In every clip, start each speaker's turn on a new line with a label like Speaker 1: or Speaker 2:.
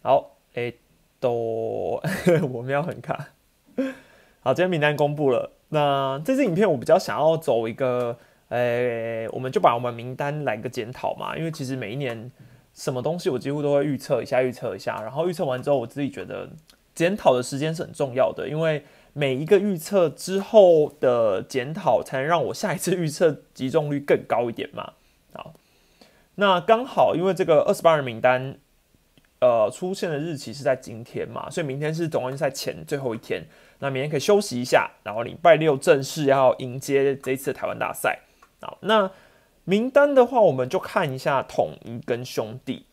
Speaker 1: 好，哎，都 我们要很卡。好，今天名单公布了。那这支影片我比较想要走一个，诶，我们就把我们名单来个检讨嘛。因为其实每一年什么东西我几乎都会预测一下，预测一下。然后预测完之后，我自己觉得检讨的时间是很重要的，因为每一个预测之后的检讨，才能让我下一次预测集中率更高一点嘛。好，那刚好因为这个二十八人名单。呃，出现的日期是在今天嘛，所以明天是总冠军赛前最后一天，那明天可以休息一下，然后礼拜六正式要迎接这次台湾大赛。好，那名单的话，我们就看一下统一跟兄弟，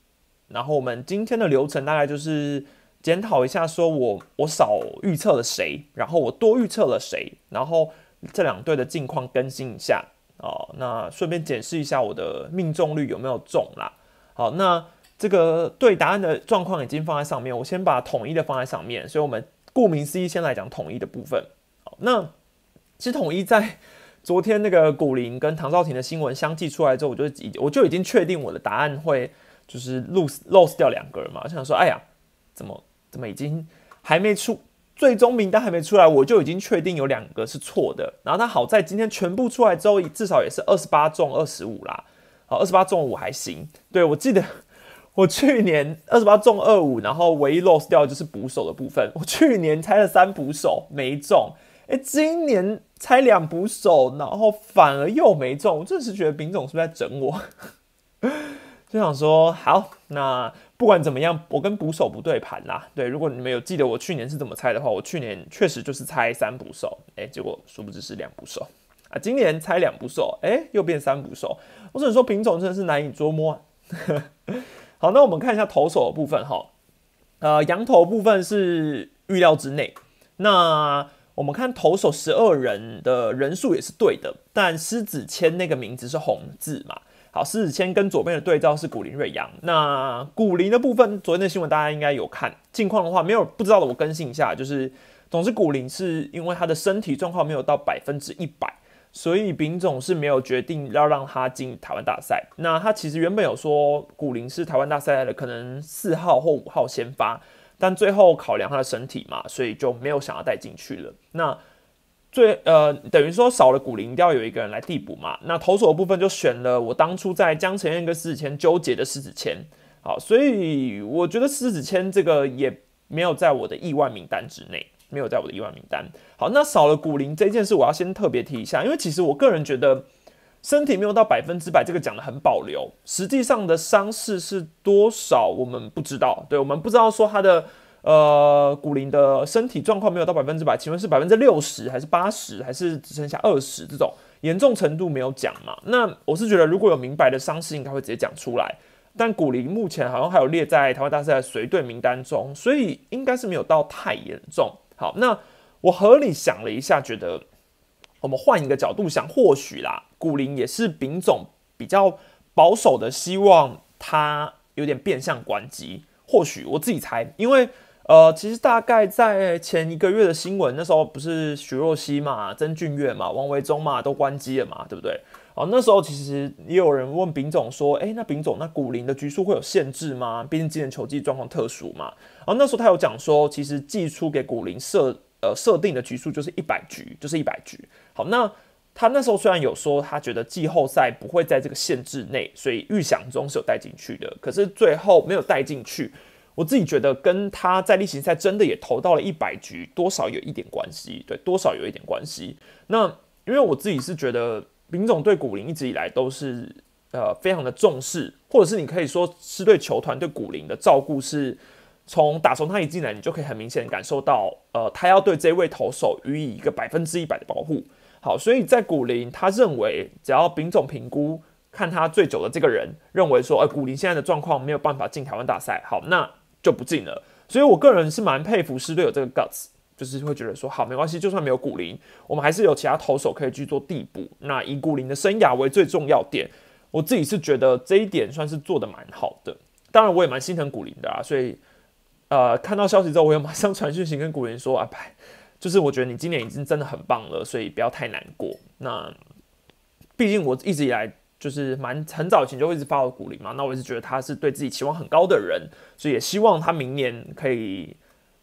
Speaker 1: 然后我们今天的流程大概就是检讨一下，说我我少预测了谁，然后我多预测了谁，然后这两队的近况更新一下哦，那顺便检视一下我的命中率有没有中啦。好，那。这个对答案的状况已经放在上面，我先把统一的放在上面，所以我们顾名思义先来讲统一的部分。好，那其实统一在昨天那个古林跟唐兆廷的新闻相继出来之后，我就已我就已经确定我的答案会就是 lose lose 掉两个人嘛，我想说，哎呀，怎么怎么已经还没出最终名单还没出来，我就已经确定有两个是错的。然后他好在今天全部出来之后，至少也是二十八中二十五啦，好，二十八中五还行。对我记得。我去年二十八中二五，然后唯一 loss 掉的就是捕手的部分。我去年猜了三捕手没中，哎，今年猜两捕手，然后反而又没中。我真是觉得丙总是不是在整我？就想说，好，那不管怎么样，我跟捕手不对盘啦。对，如果你们有记得我去年是怎么猜的话，我去年确实就是猜三捕手，哎，结果殊不知是两捕手啊。今年猜两捕手，哎，又变三捕手。我只能说，品种真的是难以捉摸。好，那我们看一下投手的部分哈，呃，羊头部分是预料之内。那我们看投手十二人的人数也是对的，但狮子谦那个名字是红字嘛？好，狮子谦跟左边的对照是古林瑞阳。那古林的部分，昨天的新闻大家应该有看，近况的话没有不知道的，我更新一下，就是总之古林是因为他的身体状况没有到百分之一百。所以丙总是没有决定要让他进台湾大赛。那他其实原本有说古林是台湾大赛的可能四号或五号先发，但最后考量他的身体嘛，所以就没有想要带进去了。那最呃等于说少了古林，一定要有一个人来替补嘛。那投手的部分就选了我当初在江承燕跟狮子谦纠结的狮子谦。好，所以我觉得狮子谦这个也没有在我的意外名单之内。没有在我的意外名单。好，那少了古林这件事，我要先特别提一下，因为其实我个人觉得身体没有到百分之百，这个讲的很保留。实际上的伤势是多少，我们不知道。对，我们不知道说他的呃古林的身体状况没有到百分之百，请问是百分之六十还是八十，还是只剩下二十？这种严重程度没有讲嘛？那我是觉得如果有明白的伤势，应该会直接讲出来。但古林目前好像还有列在台湾大赛的随队名单中，所以应该是没有到太严重。好，那我合理想了一下，觉得我们换一个角度想，或许啦，古林也是丙总比较保守的，希望他有点变相关机。或许我自己猜，因为呃，其实大概在前一个月的新闻，那时候不是徐若曦嘛、曾俊岳嘛、王维忠嘛都关机了嘛，对不对？哦，那时候其实也有人问丙总说，哎，那丙总，那古林的局数会有限制吗？毕竟今年球季状况特殊嘛。然后那时候他有讲说，其实寄出给古林设呃设定的局数就是一百局，就是一百局。好，那他那时候虽然有说他觉得季后赛不会在这个限制内，所以预想中是有带进去的，可是最后没有带进去。我自己觉得跟他在例行赛真的也投到了一百局，多少有一点关系，对，多少有一点关系。那因为我自己是觉得。林总对古林一直以来都是呃非常的重视，或者是你可以说是对球团对古林的照顾，是从打从他一进来，你就可以很明显的感受到，呃，他要对这位投手予以一个百分之一百的保护。好，所以在古林，他认为只要丙总评估看他最久的这个人认为说，呃，古林现在的状况没有办法进台湾大赛，好，那就不进了。所以我个人是蛮佩服师队有这个 guts。就是会觉得说好没关系，就算没有古林，我们还是有其他投手可以去做递补。那以古林的生涯为最重要点，我自己是觉得这一点算是做的蛮好的。当然我也蛮心疼古林的啊，所以呃看到消息之后，我也马上传讯息跟古林说啊，就是我觉得你今年已经真的很棒了，所以不要太难过。那毕竟我一直以来就是蛮很早以前就一直发我古林嘛，那我一直觉得他是对自己期望很高的人，所以也希望他明年可以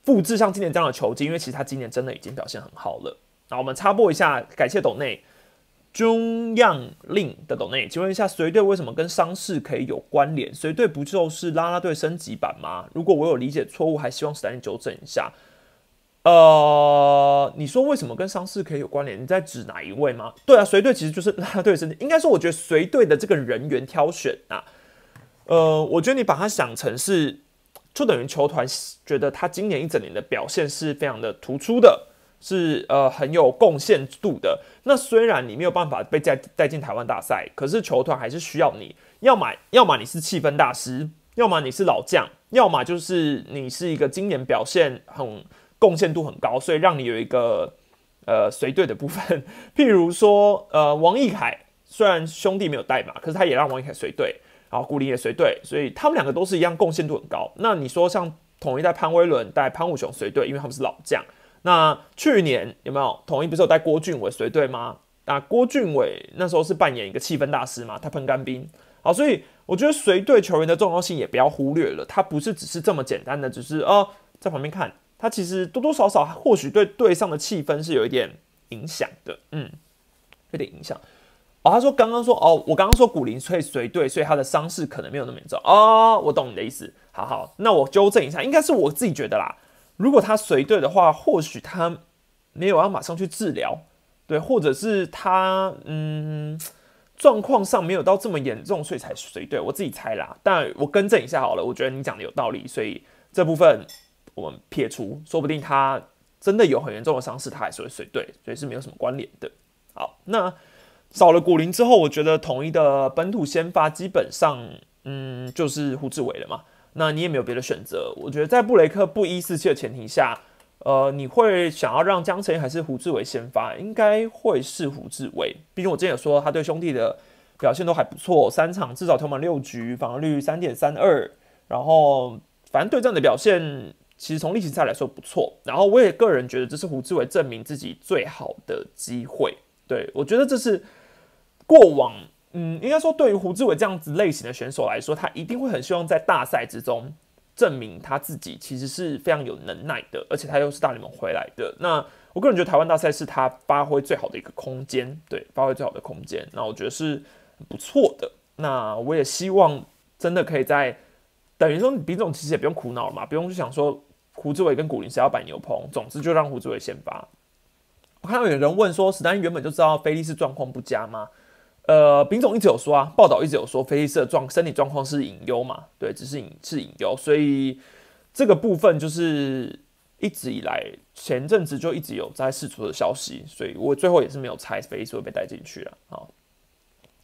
Speaker 1: 复制像今年这样的球技，因为其实他今年真的已经表现很好了。那我们插播一下，感谢董内中央令的董内，请问一下，随队为什么跟伤势可以有关联？随队不就是拉拉队升级版吗？如果我有理解错误，还希望史丹利纠正一下。呃，你说为什么跟伤势可以有关联？你在指哪一位吗？对啊，随队其实就是拉拉队升级。应该说，我觉得随队的这个人员挑选啊，呃，我觉得你把它想成是，就等于球团觉得他今年一整年的表现是非常的突出的，是呃很有贡献度的。那虽然你没有办法被带带进台湾大赛，可是球团还是需要你，要么要么你是气氛大师，要么你是老将，要么就是你是一个今年表现很。贡献度很高，所以让你有一个呃随队的部分。譬如说，呃，王毅凯虽然兄弟没有带嘛，可是他也让王毅凯随队，好古林也随队，所以他们两个都是一样贡献度很高。那你说像统一带潘威伦带潘武雄随队，因为他们是老将。那去年有没有统一不是有带郭俊伟随队吗？那郭俊伟那时候是扮演一个气氛大师嘛，他喷干冰。好，所以我觉得随队球员的重要性也不要忽略了，他不是只是这么简单的，只是哦在旁边看。他其实多多少少或许对队上的气氛是有一点影响的，嗯，有点影响。哦，他说刚刚说哦，我刚刚说古林会随队，所以他的伤势可能没有那么严重。哦，我懂你的意思。好好，那我纠正一下，应该是我自己觉得啦。如果他随队的话，或许他没有要马上去治疗，对，或者是他嗯状况上没有到这么严重，所以才随队。我自己猜啦，但我更正一下好了，我觉得你讲的有道理，所以这部分。我们撇除，说不定他真的有很严重的伤势，他还是会随队，所以是没有什么关联的。好，那少了古林之后，我觉得统一的本土先发基本上，嗯，就是胡志伟了嘛。那你也没有别的选择。我觉得在布雷克不一四七的前提下，呃，你会想要让江晨还是胡志伟先发，应该会是胡志伟。毕竟我之前有说他对兄弟的表现都还不错，三场至少投满六局，防御率三点三二，然后反正对战的表现。其实从例行赛来说不错，然后我也个人觉得这是胡志伟证明自己最好的机会。对我觉得这是过往，嗯，应该说对于胡志伟这样子类型的选手来说，他一定会很希望在大赛之中证明他自己其实是非常有能耐的，而且他又是大联盟回来的。那我个人觉得台湾大赛是他发挥最好的一个空间，对，发挥最好的空间。那我觉得是不错的。那我也希望真的可以在等于说，比总其实也不用苦恼嘛，不用去想说。胡志伟跟古林是要摆牛棚，总之就让胡志伟先发。我看到有人问说，史丹原本就知道菲利斯状况不佳吗？呃，丙总一直有说啊，报道一直有说菲利斯的状身体状况是隐忧嘛，对，只是隐是隐忧，所以这个部分就是一直以来前阵子就一直有在释出的消息，所以我最后也是没有猜菲利斯会被带进去了。好，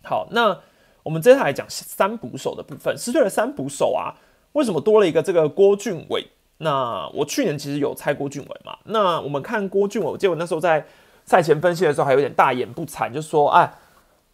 Speaker 1: 好，那我们接下来讲三捕手的部分，失去了三捕手啊，为什么多了一个这个郭俊伟？那我去年其实有猜郭俊伟嘛？那我们看郭俊伟，我记得我那时候在赛前分析的时候还有点大言不惭，就说：“哎，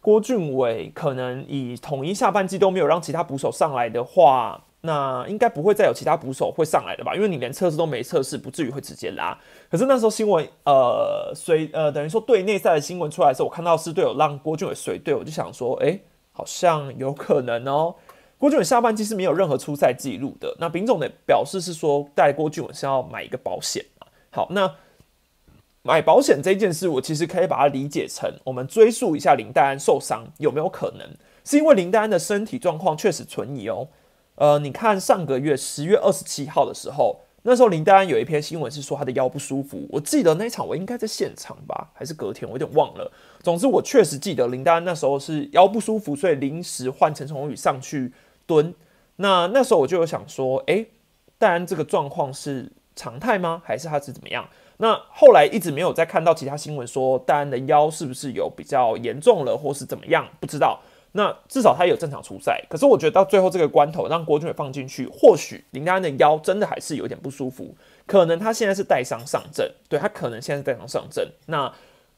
Speaker 1: 郭俊伟可能以统一下半季都没有让其他捕手上来的话，那应该不会再有其他捕手会上来的吧？因为你连测试都没测试，不至于会直接拉。可是那时候新闻，呃，随呃等于说队内赛的新闻出来的时候，我看到是队友让郭俊伟随队，我就想说，哎，好像有可能哦。”郭俊伟下半季是没有任何出赛记录的。那丙总的表示是说，带郭俊伟是要买一个保险。好，那买保险这件事，我其实可以把它理解成，我们追溯一下林黛安受伤有没有可能，是因为林黛安的身体状况确实存疑哦。呃，你看上个月十月二十七号的时候，那时候林黛安有一篇新闻是说他的腰不舒服。我记得那场我应该在现场吧，还是隔天，我有点忘了。总之我确实记得林黛安那时候是腰不舒服，所以临时换陈崇宇上去。蹲，那那时候我就有想说，哎，戴安这个状况是常态吗？还是他是怎么样？那后来一直没有再看到其他新闻说戴安的腰是不是有比较严重了，或是怎么样？不知道。那至少他有正常出赛。可是我觉得到最后这个关头，让郭俊伟放进去，或许林丹的腰真的还是有点不舒服，可能他现在是带伤上阵，对他可能现在是带伤上阵。那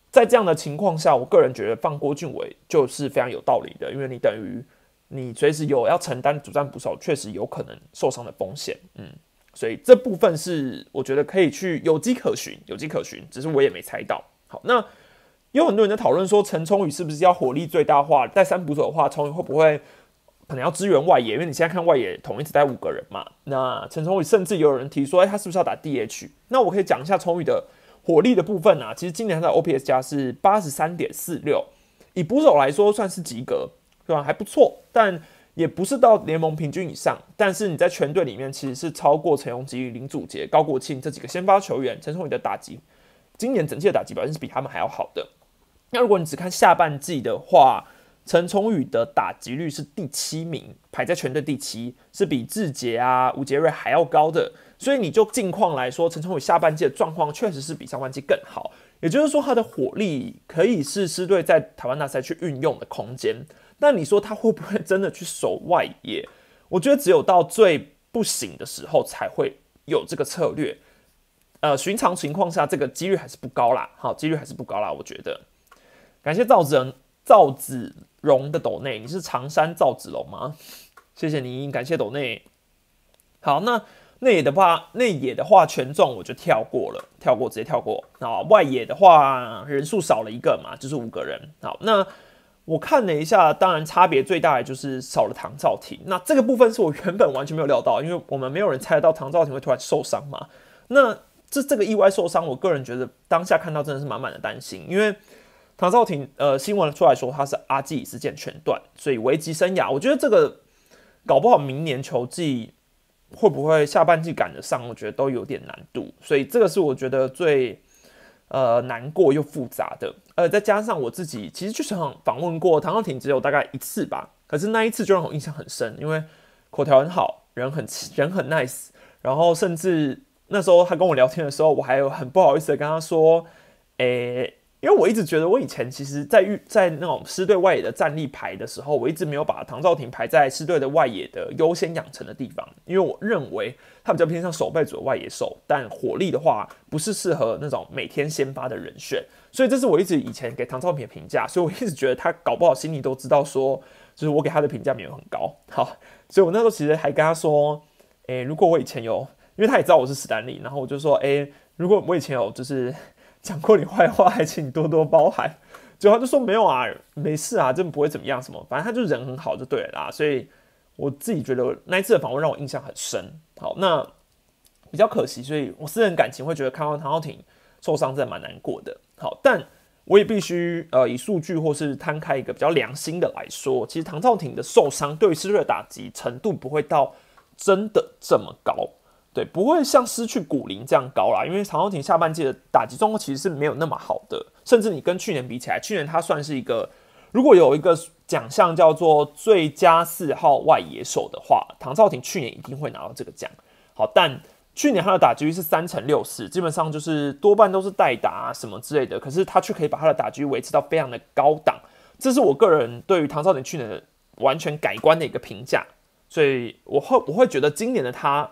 Speaker 1: 在这样的情况下，我个人觉得放郭俊伟就是非常有道理的，因为你等于。你随时有要承担主战捕手确实有可能受伤的风险，嗯，所以这部分是我觉得可以去有迹可循，有迹可循，只是我也没猜到。好，那有很多人在讨论说陈冲宇是不是要火力最大化，带三捕手的话，冲宇会不会可能要支援外野？因为你现在看外野统一只带五个人嘛。那陈冲宇甚至有人提说，哎，他是不是要打 DH？那我可以讲一下冲宇的火力的部分啊。其实今年他的 OPS 加是八十三点四六，以捕手来说算是及格，对吧？还不错，但。也不是到联盟平均以上，但是你在全队里面其实是超过陈永基、林祖杰、高国庆这几个先发球员。陈崇宇的打击，今年整季的打击表现是比他们还要好的。那如果你只看下半季的话，陈崇宇的打击率是第七名，排在全队第七，是比志杰啊、吴杰瑞还要高的。所以你就近况来说，陈崇宇下半季的状况确实是比上半季更好。也就是说，他的火力可以是师队在台湾大赛去运用的空间。那你说他会不会真的去守外野？我觉得只有到最不行的时候才会有这个策略。呃，寻常情况下，这个几率还是不高啦。好，几率还是不高啦。我觉得。感谢赵子赵子荣的斗内，你是长山赵子龙吗？谢谢你，感谢斗内。好，那内野的话，内野的话权重我就跳过了，跳过直接跳过。啊，外野的话人数少了一个嘛，就是五个人。好，那。我看了一下，当然差别最大的就是少了唐兆廷。那这个部分是我原本完全没有料到，因为我们没有人猜得到唐兆廷会突然受伤嘛。那这这个意外受伤，我个人觉得当下看到真的是满满的担心，因为唐兆廷呃新闻出来说他是阿基里斯腱全断，所以危及生涯。我觉得这个搞不好明年球季会不会下半季赶得上，我觉得都有点难度。所以这个是我觉得最。呃，难过又复杂的，呃，再加上我自己，其实就想访问过唐浩庭，只有大概一次吧。可是那一次就让我印象很深，因为口条很好，人很人很 nice，然后甚至那时候他跟我聊天的时候，我还有很不好意思的跟他说，诶。因为我一直觉得，我以前其实，在预在那种师队外野的战力排的时候，我一直没有把唐兆廷排在师队的外野的优先养成的地方，因为我认为他比较偏向守备组的外野手，但火力的话不是适合那种每天先发的人选，所以这是我一直以前给唐兆廷的评价，所以我一直觉得他搞不好心里都知道说，就是我给他的评价没有很高，好，所以我那时候其实还跟他说，诶，如果我以前有，因为他也知道我是史丹利，然后我就说，诶，如果我以前有就是。讲过你坏话，还请你多多包涵。结果他就说没有啊，没事啊，真不会怎么样，什么，反正他就人很好就对了啦。所以我自己觉得那一次的访问让我印象很深。好，那比较可惜，所以我私人感情会觉得看到唐浩庭受伤真的蛮难过的。好，但我也必须呃以数据或是摊开一个比较良心的来说，其实唐浩庭的受伤对于失热打击程度不会到真的这么高。对，不会像失去古林这样高啦，因为唐浩廷下半季的打击状况其实是没有那么好的，甚至你跟去年比起来，去年他算是一个，如果有一个奖项叫做最佳四号外野手的话，唐兆廷去年一定会拿到这个奖。好，但去年他的打击率是三乘六四，基本上就是多半都是代打什么之类的，可是他却可以把他的打击维持到非常的高档，这是我个人对于唐兆廷去年的完全改观的一个评价，所以我会我会觉得今年的他。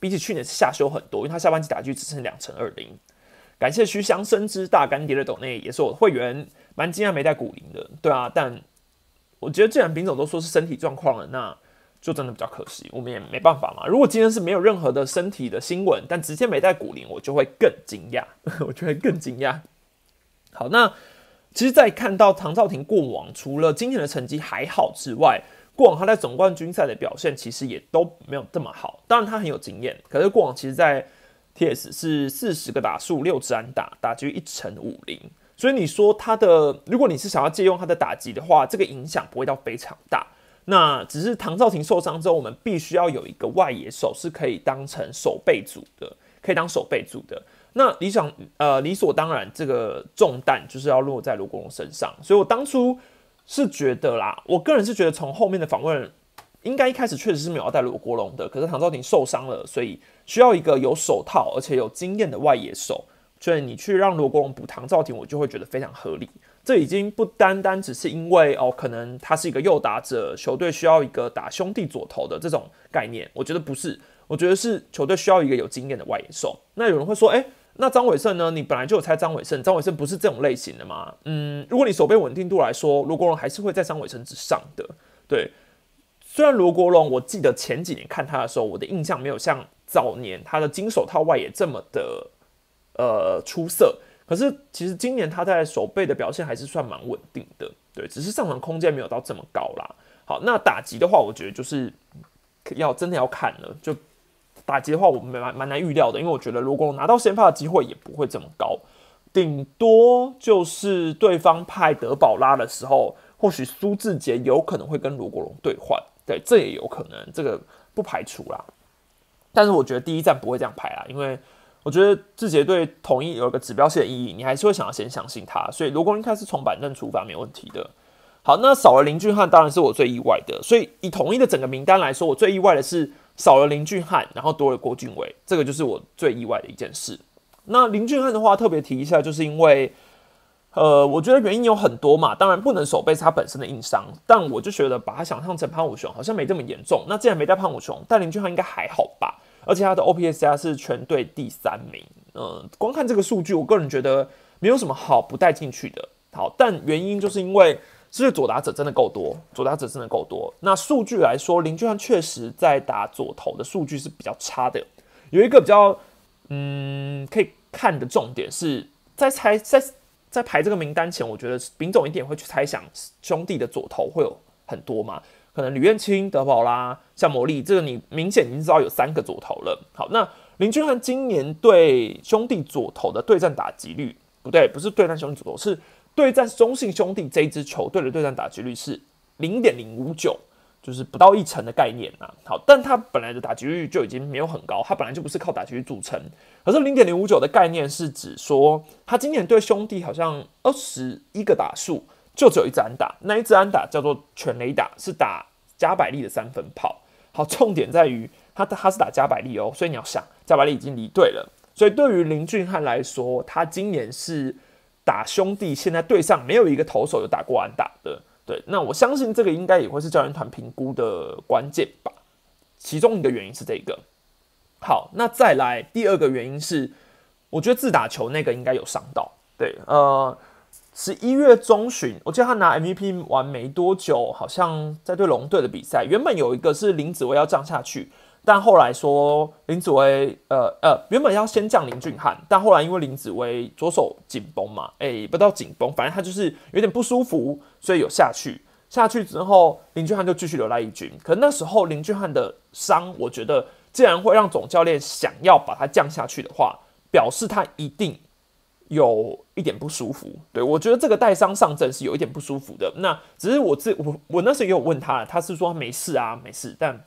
Speaker 1: 比起去年是下修很多，因为他下半季打击只剩两成二零。感谢徐香生之大干爹的抖内，也是我的会员，蛮惊讶没带骨龄的，对啊。但我觉得既然丙总都说是身体状况了，那就真的比较可惜，我们也没办法嘛。如果今天是没有任何的身体的新闻，但直接没带骨龄，我就会更惊讶，我就会更惊讶。好，那其实，在看到唐兆廷过往除了今年的成绩还好之外，过往他在总冠军赛的表现其实也都没有这么好，当然他很有经验，可是过往其实，在 T.S 是四十个打数六支安打，打击一成五零，所以你说他的，如果你是想要借用他的打击的话，这个影响不会到非常大。那只是唐兆廷受伤之后，我们必须要有一个外野手是可以当成守备组的，可以当守备组的。那理想呃理所当然，这个重担就是要落在卢国荣身上，所以我当初。是觉得啦，我个人是觉得从后面的访问，应该一开始确实是没有要带罗国龙的，可是唐兆廷受伤了，所以需要一个有手套而且有经验的外野手，所以你去让罗国龙补唐兆廷，我就会觉得非常合理。这已经不单单只是因为哦，可能他是一个右打者，球队需要一个打兄弟左投的这种概念，我觉得不是，我觉得是球队需要一个有经验的外野手。那有人会说，哎。那张伟胜呢？你本来就有猜张伟胜，张伟胜不是这种类型的吗？嗯，如果你手背稳定度来说，罗国荣还是会在张伟胜之上的。对，虽然罗国荣，我记得前几年看他的时候，我的印象没有像早年他的金手套外野这么的呃出色，可是其实今年他在手背的表现还是算蛮稳定的，对，只是上场空间没有到这么高啦。好，那打击的话，我觉得就是要真的要看了。就打击的话，我们蛮蛮难预料的，因为我觉得如果拿到先发的机会也不会这么高，顶多就是对方派德保拉的时候，或许苏志杰有可能会跟罗国荣兑换，对，这也有可能，这个不排除啦。但是我觉得第一站不会这样排啦，因为我觉得志杰对统一有一个指标性的意义，你还是会想要先相信他，所以罗国荣开始从板凳出发没问题的。好，那少了林俊汉当然是我最意外的，所以以统一的整个名单来说，我最意外的是少了林俊汉，然后多了郭俊伟，这个就是我最意外的一件事。那林俊汉的话，特别提一下，就是因为，呃，我觉得原因有很多嘛，当然不能守备是他本身的硬伤，但我就觉得把他想象成潘武雄，好像没这么严重。那既然没带潘武雄，但林俊汉应该还好吧？而且他的 OPS 加是全队第三名，嗯，光看这个数据，我个人觉得没有什么好不带进去的。好，但原因就是因为。是左打者真的够多，左打者真的够多。那数据来说，林俊汉确实在打左投的数据是比较差的。有一个比较嗯可以看的重点是在猜在在排这个名单前，我觉得丙总一点会去猜想兄弟的左投会有很多嘛？可能吕彦青、德保拉、像魔力，这个你明显已经知道有三个左投了。好，那林俊汉今年对兄弟左投的对战打击率不对，不是对战兄弟左投是。对战中信兄弟这一支球队的对战打击率是零点零五九，就是不到一成的概念啊。好，但他本来的打击率就已经没有很高，他本来就不是靠打击率组成。可是零点零五九的概念是指说，他今年对兄弟好像二十一个打数就只有一支安打，那一支安打叫做全雷打，是打加百利的三分炮。好，重点在于他他是打加百利哦，所以你要想加百利已经离队了，所以对于林俊汉来说，他今年是。打兄弟，现在队上没有一个投手有打过安打的，对，那我相信这个应该也会是教练团评估的关键吧。其中一个原因是这个。好，那再来第二个原因是，我觉得自打球那个应该有伤到。对，呃，十一月中旬，我记得他拿 MVP 完没多久，好像在对龙队的比赛，原本有一个是林子威要降下去。但后来说林子威，呃呃，原本要先降林俊汉，但后来因为林子威左手紧绷嘛，哎，不到紧绷，反正他就是有点不舒服，所以有下去。下去之后，林俊汉就继续留在一军。可那时候林俊汉的伤，我觉得既然会让总教练想要把他降下去的话，表示他一定有一点不舒服。对我觉得这个带伤上阵是有一点不舒服的。那只是我自我我那时候也有问他，他是说没事啊，没事，但。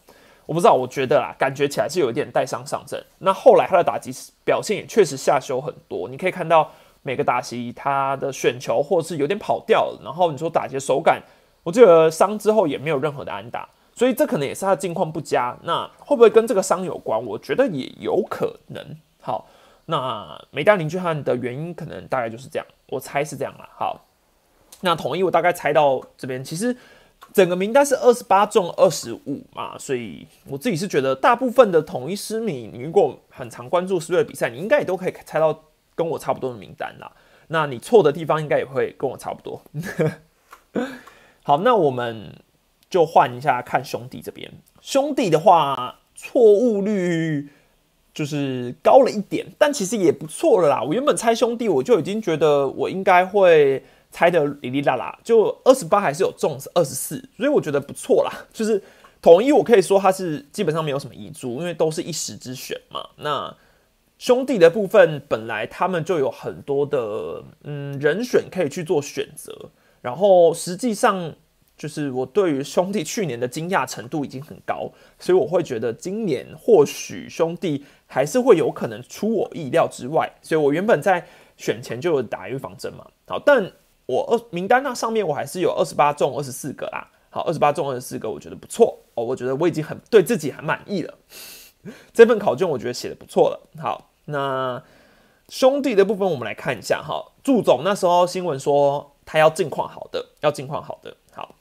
Speaker 1: 我不知道，我觉得啦，感觉起来是有一点带伤上阵。那后来他的打击表现也确实下修很多。你可以看到每个打击他的选球或是有点跑掉了，然后你说打击手感，我记得伤之后也没有任何的安打，所以这可能也是他的近况不佳。那会不会跟这个伤有关？我觉得也有可能。好，那没带林俊汉的原因可能大概就是这样，我猜是这样啦。好，那统一我大概猜到这边，其实。整个名单是二十八中二十五嘛，所以我自己是觉得大部分的统一师迷，你如果很常关注狮队的比赛，你应该也都可以猜到跟我差不多的名单啦。那你错的地方应该也会跟我差不多。好，那我们就换一下看兄弟这边。兄弟的话，错误率就是高了一点，但其实也不错了啦。我原本猜兄弟，我就已经觉得我应该会。猜的哩哩啦啦，就二十八还是有中是二十四，所以我觉得不错啦。就是统一，我可以说它是基本上没有什么遗珠，因为都是一时之选嘛。那兄弟的部分，本来他们就有很多的嗯人选可以去做选择，然后实际上就是我对于兄弟去年的惊讶程度已经很高，所以我会觉得今年或许兄弟还是会有可能出我意料之外，所以我原本在选前就有打预防针嘛。好，但我二名单那上面我还是有二十八中二十四个啦，好，二十八中二十四个，我觉得不错哦，我觉得我已经很对自己很满意了。这份考卷我觉得写的不错了。好，那兄弟的部分我们来看一下哈，祝总那时候新闻说他要近况好的，要近况好的。好，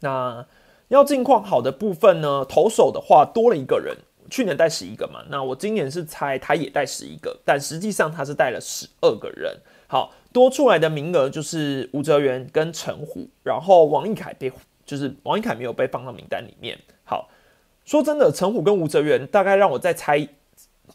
Speaker 1: 那要近况好的部分呢，投手的话多了一个人，去年带十一个嘛，那我今年是猜他也带十一个，但实际上他是带了十二个人。好。多出来的名额就是吴哲源跟陈虎，然后王一凯被就是王一凯没有被放到名单里面。好，说真的，陈虎跟吴哲源大概让我再猜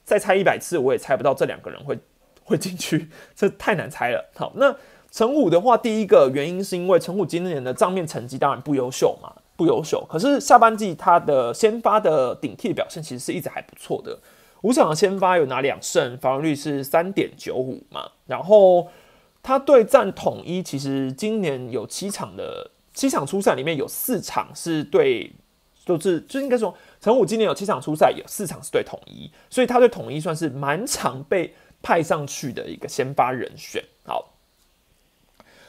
Speaker 1: 再猜一百次，我也猜不到这两个人会 会进去，这太难猜了。好，那陈虎的话，第一个原因是因为陈虎今年的账面成绩当然不优秀嘛，不优秀。可是下半季他的先发的顶替表现其实是一直还不错的，五场的先发有拿两胜，防御率是三点九五嘛。然后他对战统一，其实今年有七场的七场初赛里面有四场是对，就是就应该说。陈武今年有七场初赛，有四场是对统一，所以他对统一算是蛮常被派上去的一个先发人选。好，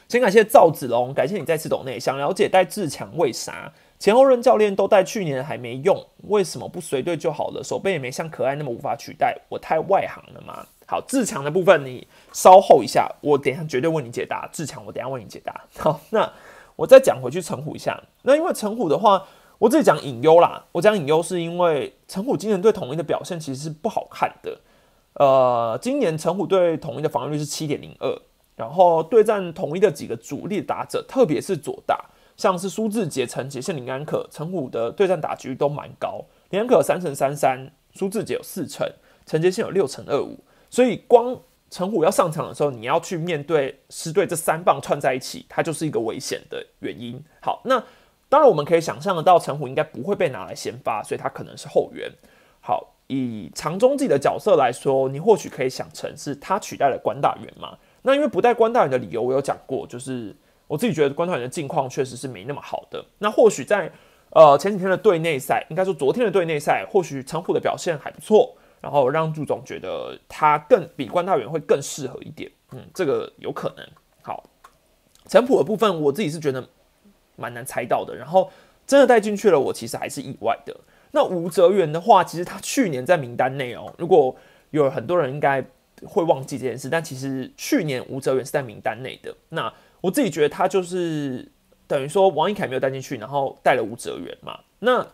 Speaker 1: 先感谢赵子龙，感谢你再次懂内，想了解戴志强为啥前后任教练都带去年还没用，为什么不随队就好了？手背也没像可爱那么无法取代，我太外行了吗？好，志强的部分你稍后一下，我等下绝对为你解答。志强，我等下为你解答。好，那我再讲回去陈虎一下，那因为陈虎的话。我自己讲隐忧啦，我讲隐忧是因为陈虎今年对统一的表现其实是不好看的。呃，今年陈虎对统一的防御率是七点零二，然后对战统一的几个主力打者，特别是左打，像是苏志杰、陈杰、谢林安可，陈虎的对战打局都蛮高。林安可三乘三三，苏志杰有四成，陈杰宪有六乘二五，所以光陈虎要上场的时候，你要去面对师队这三棒串在一起，它就是一个危险的原因。好，那。当然，我们可以想象得到，陈虎应该不会被拿来先发，所以他可能是后援。好，以长中自己的角色来说，你或许可以想成是他取代了关大元嘛？那因为不带关大元的理由，我有讲过，就是我自己觉得关大元的境况确实是没那么好的。那或许在呃前几天的队内赛，应该说昨天的队内赛，或许陈虎的表现还不错，然后让祝总觉得他更比关大元会更适合一点。嗯，这个有可能。好，陈普的部分，我自己是觉得。蛮难猜到的，然后真的带进去了，我其实还是意外的。那吴泽元的话，其实他去年在名单内哦，如果有很多人应该会忘记这件事，但其实去年吴泽元是在名单内的。那我自己觉得他就是等于说王一凯没有带进去，然后带了吴泽元嘛，那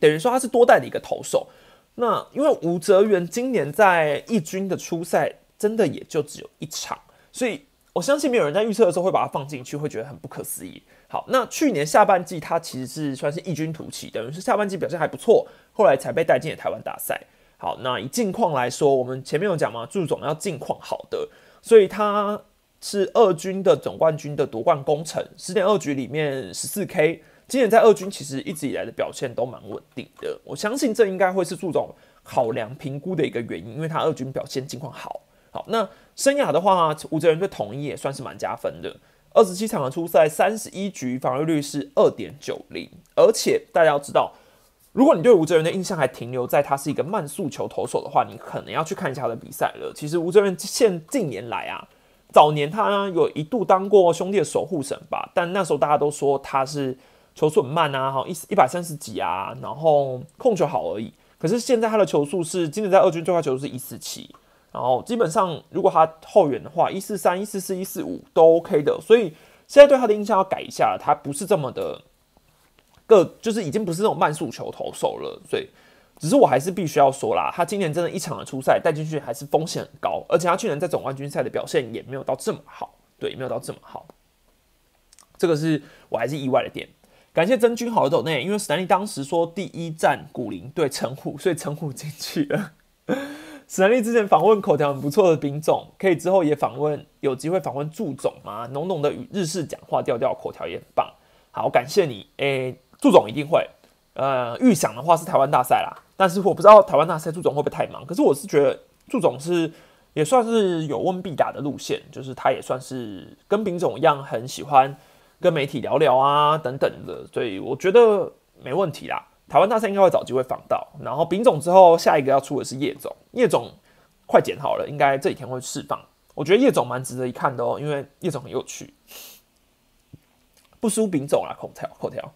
Speaker 1: 等于说他是多带的一个投手。那因为吴泽源今年在义军的初赛真的也就只有一场，所以我相信没有人在预测的时候会把他放进去，会觉得很不可思议。好，那去年下半季他其实是算是异军突起，等于是下半季表现还不错，后来才被带进了台湾大赛。好，那以近况来说，我们前面有讲嘛，祝总要近况好的，所以他是二军的总冠军的夺冠功臣，十点二局里面十四 K，今年在二军其实一直以来的表现都蛮稳定的，我相信这应该会是注重考量评估的一个原因，因为他二军表现情况好。好，那生涯的话，吴哲仁对统一也算是蛮加分的。二十七场的初赛，三十一局防御率是二点九零，而且大家要知道，如果你对吴哲源的印象还停留在他是一个慢速球投手的话，你可能要去看一下他的比赛了。其实吴哲源现近年来啊，早年他有一度当过兄弟的守护神吧，但那时候大家都说他是球速很慢啊，哈一一百三十几啊，然后控球好而已。可是现在他的球速是今年在二军最快球速是一四七。然后基本上，如果他后援的话，一四三、一四四、一四五都 OK 的，所以现在对他的印象要改一下。他不是这么的个，就是已经不是那种慢速球投手了。所以，只是我还是必须要说啦，他今年真的一场的初赛带进去还是风险很高，而且他去年在总冠军赛的表现也没有到这么好，对，没有到这么好。这个是我还是意外的点。感谢真君好的抖内，因为史丹利当时说第一站古林对陈虎，所以陈虎进去了。史丹利之前访问口条很不错的兵总，可以之后也访问，有机会访问祝总吗？浓浓的日式讲话调调，口条也很棒。好，感谢你。诶，祝总一定会。呃，预想的话是台湾大赛啦，但是我不知道台湾大赛祝总会不会太忙。可是我是觉得祝总是也算是有问必答的路线，就是他也算是跟兵总一样，很喜欢跟媒体聊聊啊等等的，所以我觉得没问题啦。台湾大赛应该会找机会访到，然后丙总之后下一个要出的是叶总，叶总快剪好了，应该这几天会释放。我觉得叶总蛮值得一看的哦，因为叶总很有趣，不输丙总啦，口条口条。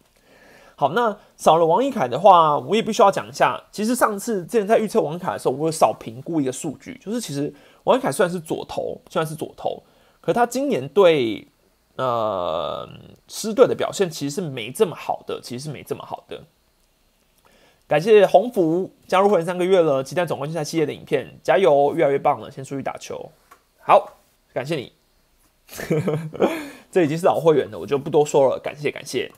Speaker 1: 好，那少了王一凯的话，我也必须要讲一下。其实上次之前在预测王凯的时候，我有少评估一个数据，就是其实王一凯虽然是左投，虽然是左投，可他今年对呃狮队的表现其实是没这么好的，其实是没这么好的。感谢鸿福加入会员三个月了，期待总冠军赛系列的影片，加油，越来越棒了！先出去打球，好，感谢你，这已经是老会员了，我就不多说了，感谢感谢。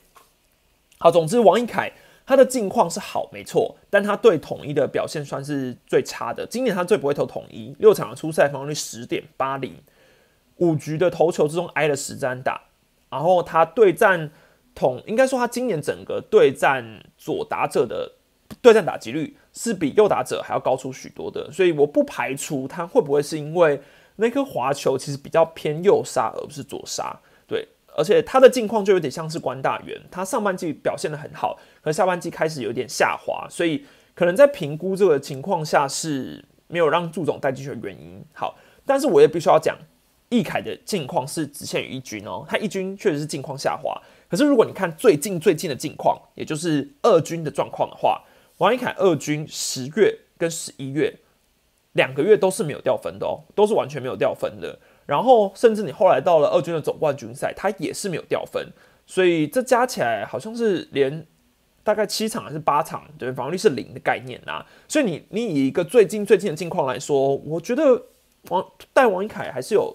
Speaker 1: 好，总之王一凯他的近况是好没错，但他对统一的表现算是最差的。今年他最不会投统一，六场的初赛防御率十点八零，五局的投球之中挨了十三打，然后他对战统，应该说他今年整个对战左打者的对战打击率是比右打者还要高出许多的，所以我不排除他会不会是因为那颗滑球其实比较偏右杀而不是左杀，对。而且他的境况就有点像是关大元，他上半季表现的很好，可下半季开始有点下滑，所以可能在评估这个情况下是没有让祝总带进去的原因。好，但是我也必须要讲，易凯的境况是只限于一军哦，他一军确实是境况下滑。可是如果你看最近最近的境况，也就是二军的状况的话，王一凯二军十月跟十一月两个月都是没有掉分的哦，都是完全没有掉分的。然后，甚至你后来到了二军的总冠军赛，他也是没有掉分，所以这加起来好像是连大概七场还是八场，对防御率是零的概念啊。所以你你以一个最近最近的境况来说，我觉得王带王一凯还是有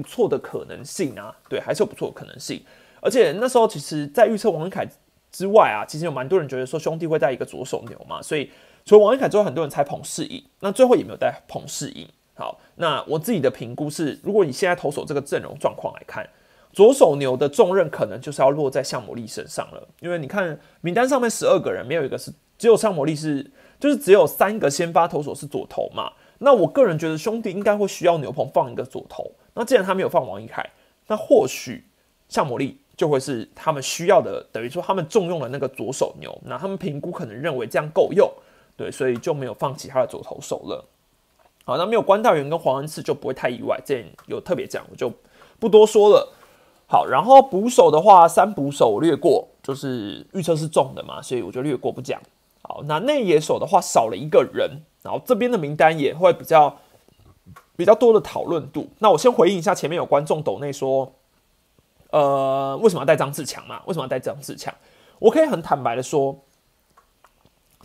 Speaker 1: 不错的可能性啊，对，还是有不错的可能性。而且那时候其实，在预测王一凯之外啊，其实有蛮多人觉得说兄弟会带一个左手牛嘛，所以除了王一凯之外，很多人猜彭世颖，那最后也没有带彭世颖。好，那我自己的评估是，如果你现在投手这个阵容状况来看，左手牛的重任可能就是要落在向魔力身上了。因为你看名单上面十二个人，没有一个是只有向魔力是，就是只有三个先发投手是左投嘛。那我个人觉得兄弟应该会需要牛棚放一个左投。那既然他没有放王一凯，那或许向魔力就会是他们需要的，等于说他们重用了那个左手牛。那他们评估可能认为这样够用，对，所以就没有放其他的左投手了。好，那没有关大元跟黄恩赐就不会太意外，这有特别讲，我就不多说了。好，然后捕手的话，三捕手略过，就是预测是中的嘛，所以我就略过不讲。好，那内野手的话少了一个人，然后这边的名单也会比较比较多的讨论度。那我先回应一下前面有观众抖内说，呃，为什么要带张志强嘛？为什么要带张志强？我可以很坦白的说，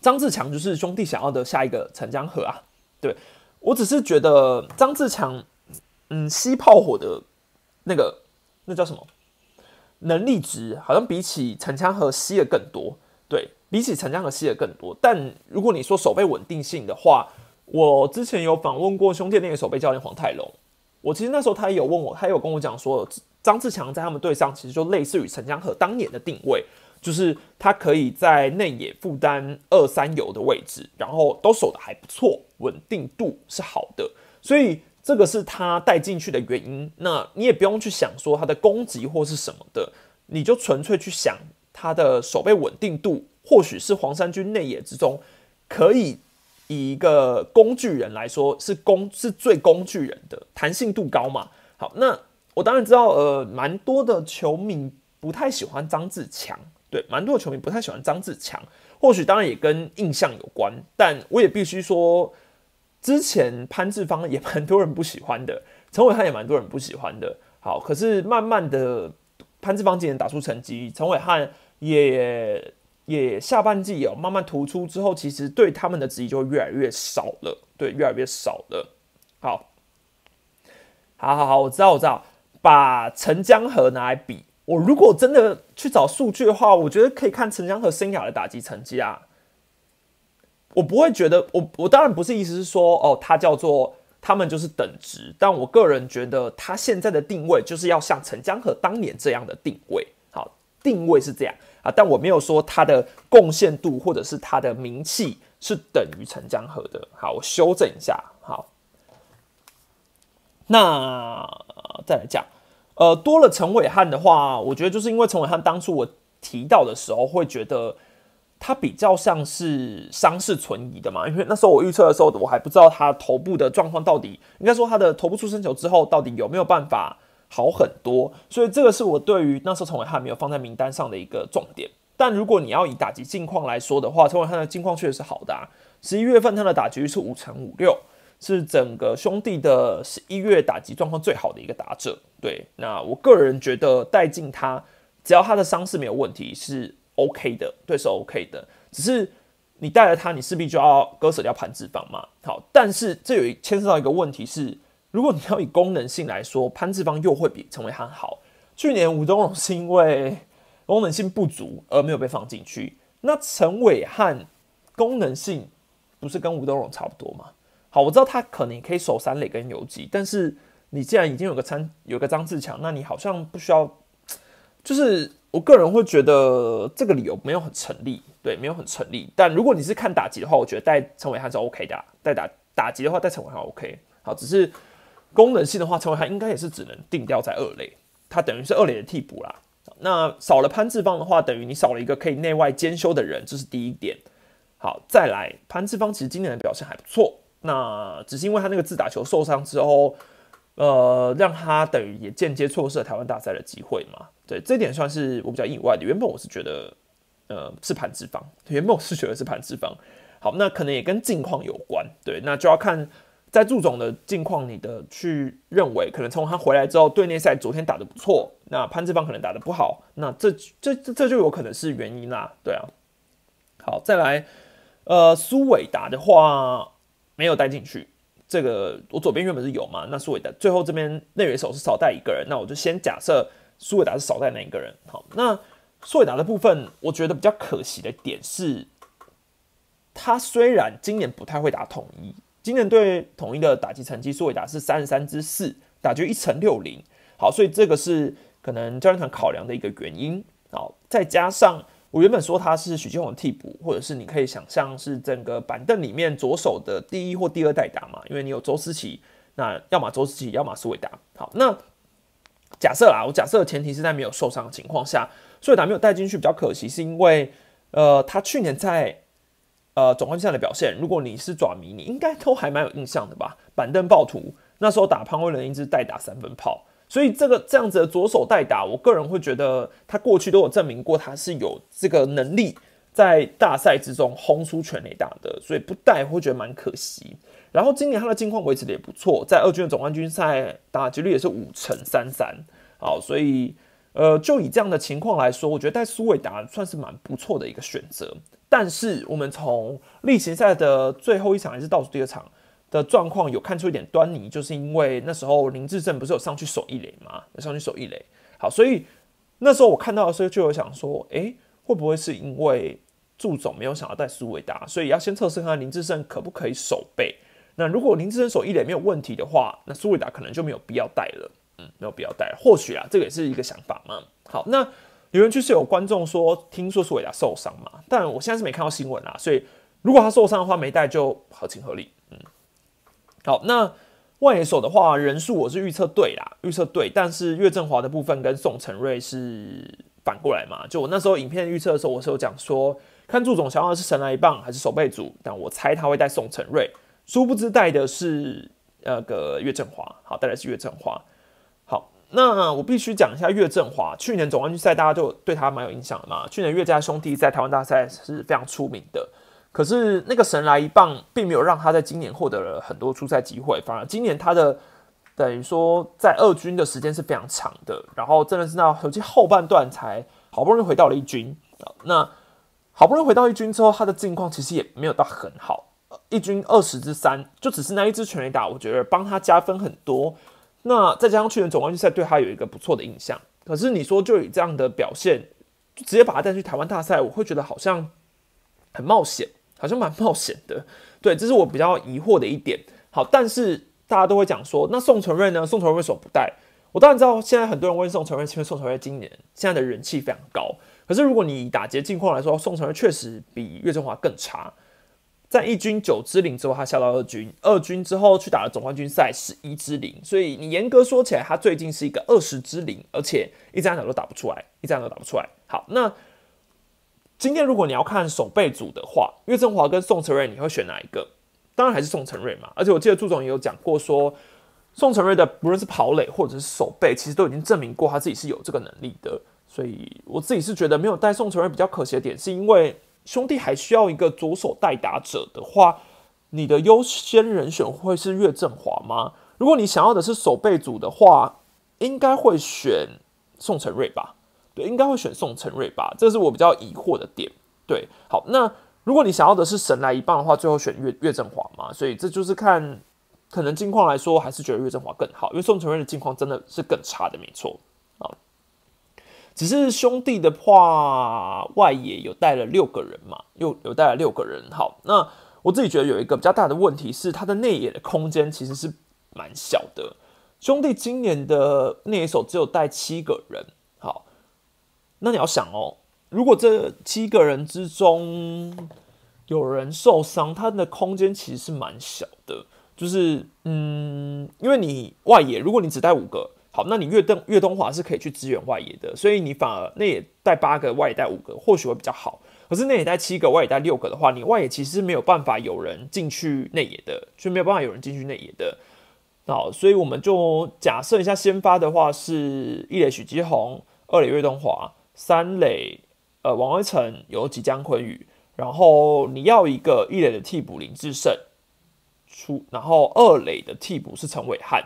Speaker 1: 张志强就是兄弟想要的下一个陈江河啊，对。我只是觉得张志强，嗯，吸炮火的那个那叫什么能力值，好像比起陈江河吸的更多。对比起陈江河吸的更多。但如果你说守备稳定性的话，我之前有访问过兄弟那个守备教练黄泰龙，我其实那时候他也有问我，他有跟我讲说，张志强在他们队上其实就类似于陈江河当年的定位。就是他可以在内野负担二三游的位置，然后都守的还不错，稳定度是好的，所以这个是他带进去的原因。那你也不用去想说他的攻击或是什么的，你就纯粹去想他的守备稳定度，或许是黄山军内野之中可以以一个工具人来说是工是最工具人的弹性度高嘛。好，那我当然知道，呃，蛮多的球迷不太喜欢张志强。对，蛮多的球迷不太喜欢张志强，或许当然也跟印象有关，但我也必须说，之前潘志芳也蛮多人不喜欢的，陈伟汉也蛮多人不喜欢的。好，可是慢慢的，潘志芳今年打出成绩，陈伟汉也也下半季有慢慢突出之后，其实对他们的质疑就越来越少了，对，越来越少了。好，好好好，我知道，我知道，把陈江河拿来比。我如果真的去找数据的话，我觉得可以看陈江河生涯的打击成绩啊。我不会觉得，我我当然不是意思是说，哦，他叫做他们就是等值，但我个人觉得他现在的定位就是要像陈江河当年这样的定位。好，定位是这样啊，但我没有说他的贡献度或者是他的名气是等于陈江河的。好，我修正一下。好，那再来讲。呃，多了陈伟汉的话，我觉得就是因为陈伟汉当初我提到的时候，会觉得他比较像是伤势存疑的嘛。因为那时候我预测的时候，我还不知道他头部的状况到底，应该说他的头部出生球之后到底有没有办法好很多。所以这个是我对于那时候陈伟汉没有放在名单上的一个重点。但如果你要以打击近况来说的话，陈伟汉的近况确实是好的啊。十一月份他的打击率是五成五六。是整个兄弟的十一月打击状况最好的一个打者，对。那我个人觉得带进他，只要他的伤势没有问题，是 OK 的，对，是 OK 的。只是你带了他，你势必就要割舍掉盘子方嘛。好，但是这有牵涉到一个问题是，如果你要以功能性来说，潘志邦又会比陈伟汉好。去年吴东荣是因为功能性不足而没有被放进去，那陈伟汉功能性不是跟吴东荣差不多吗？好，我知道他可能可以守三垒跟游击，但是你既然已经有个参有个张志强，那你好像不需要，就是我个人会觉得这个理由没有很成立，对，没有很成立。但如果你是看打击的话，我觉得带陈伟汉是 OK 的，带打打击的话带陈伟汉 OK。好，只是功能性的话，陈伟汉应该也是只能定掉在二垒，他等于是二垒的替补啦。那少了潘志芳的话，等于你少了一个可以内外兼修的人，这是第一点。好，再来潘志芳其实今年的表现还不错。那只是因为他那个自打球受伤之后，呃，让他等于也间接错失了台湾大赛的机会嘛。对，这点算是我比较意外的。原本我是觉得，呃，是潘志芳，原本我是觉得是潘志芳。好，那可能也跟近况有关。对，那就要看在祝总的近况，你的去认为，可能从他回来之后，队内赛昨天打的不错，那潘志邦可能打的不好，那这这这这就有可能是原因啦。对啊。好，再来，呃，苏伟达的话。没有带进去，这个我左边原本是有嘛？那苏伟达最后这边内援手是少带一个人，那我就先假设苏伟达是少带那一个人。好，那苏伟达的部分，我觉得比较可惜的点是，他虽然今年不太会打统一，今年对统一的打击成绩，苏伟达是三十三之四，打局一成六零。好，所以这个是可能教练团考量的一个原因。好，再加上。我原本说他是许金宏替补，或者是你可以想象是整个板凳里面左手的第一或第二代打嘛，因为你有周思齐，那要么周思齐，要么苏伟达。好，那假设啦，我假设的前提是在没有受伤的情况下，苏伟达没有带进去比较可惜，是因为呃，他去年在呃总冠军赛的表现，如果你是爪迷，你应该都还蛮有印象的吧？板凳暴徒那时候打潘威伦一支代打三分炮。所以这个这样子的左手代打，我个人会觉得他过去都有证明过他是有这个能力在大赛之中轰出全垒打的，所以不带会觉得蛮可惜。然后今年他的近况维持的也不错，在二军的总冠军赛打击率也是五成三三，好，所以呃就以这样的情况来说，我觉得带苏伟达算是蛮不错的一个选择。但是我们从例行赛的最后一场还是倒数第二场。的状况有看出一点端倪，就是因为那时候林志胜不是有上去守一垒吗？上去守一垒，好，所以那时候我看到的时候就有想说，诶，会不会是因为祝总没有想要带苏伟达，所以要先测试看看林志胜可不可以守备？那如果林志胜守一垒没有问题的话，那苏伟达可能就没有必要带了，嗯，没有必要带。或许啊，这个也是一个想法嘛。好，那留言区是有观众说听说苏伟达受伤嘛，但我现在是没看到新闻啊，所以如果他受伤的话没带就合情合理，嗯。好，那外野手的话，人数我是预测对啦，预测对，但是岳振华的部分跟宋承瑞是反过来嘛？就我那时候影片预测的时候，我是有讲说，看祝总想要的是神来一棒还是守备组，但我猜他会带宋承瑞，殊不知带的是那个岳振华。好，带的是岳振华。那我必须讲一下岳振华，去年总冠军赛大家就对他蛮有印象的嘛。去年岳家兄弟在台湾大赛是非常出名的。可是那个神来一棒，并没有让他在今年获得了很多出赛机会，反而今年他的等于说在二军的时间是非常长的，然后真的是到尤其后半段才好不容易回到了一军。那好不容易回到一军之后，他的境况其实也没有到很好，一军二十之三，就只是那一支全垒打，我觉得帮他加分很多。那再加上去年总冠军赛对他有一个不错的印象，可是你说就以这样的表现，就直接把他带去台湾大赛，我会觉得好像很冒险。好像蛮冒险的，对，这是我比较疑惑的一点。好，但是大家都会讲说，那宋承瑞呢？宋承瑞为什么不带？我当然知道，现在很多人问宋承瑞，因为宋承瑞今年现在的人气非常高。可是如果你以打劫近况来说，宋承瑞确实比岳振华更差。在一军九支零之后，他下到二军，二军之后去打了总冠军赛，十一支零。所以你严格说起来，他最近是一个二十支零，而且一张球都打不出来，一张都打不出来。好，那。今天如果你要看守备组的话，岳振华跟宋承瑞，你会选哪一个？当然还是宋承瑞嘛。而且我记得朱总也有讲过，说宋承瑞的不论是跑垒或者是守备，其实都已经证明过他自己是有这个能力的。所以我自己是觉得没有带宋承瑞比较可惜的点，是因为兄弟还需要一个左手代打者的话，你的优先人选会是岳振华吗？如果你想要的是守备组的话，应该会选宋承瑞吧。对，应该会选宋承瑞吧，这是我比较疑惑的点。对，好，那如果你想要的是神来一棒的话，最后选岳岳振华嘛，所以这就是看可能近况来说，还是觉得岳振华更好，因为宋承瑞的近况真的是更差的，没错。只是兄弟的话，外野有带了六个人嘛，又有带了六个人。好，那我自己觉得有一个比较大的问题是，他的内野的空间其实是蛮小的。兄弟今年的内野手只有带七个人。好，那你要想哦，如果这七个人之中有人受伤，他的空间其实是蛮小的。就是嗯，因为你外野，如果你只带五个。好，那你岳东岳东华是可以去支援外野的，所以你反而内野带八个，外野带五个，或许会比较好。可是内野带七个，外野带六个的话，你外野其实是没有办法有人进去内野的，就没有办法有人进去内野的。好，所以我们就假设一下，先发的话是一垒许基宏，二垒岳东华，三垒呃王威成，有吉江坤宇，然后你要一个一垒的替补林志胜出，然后二垒的替补是陈伟汉。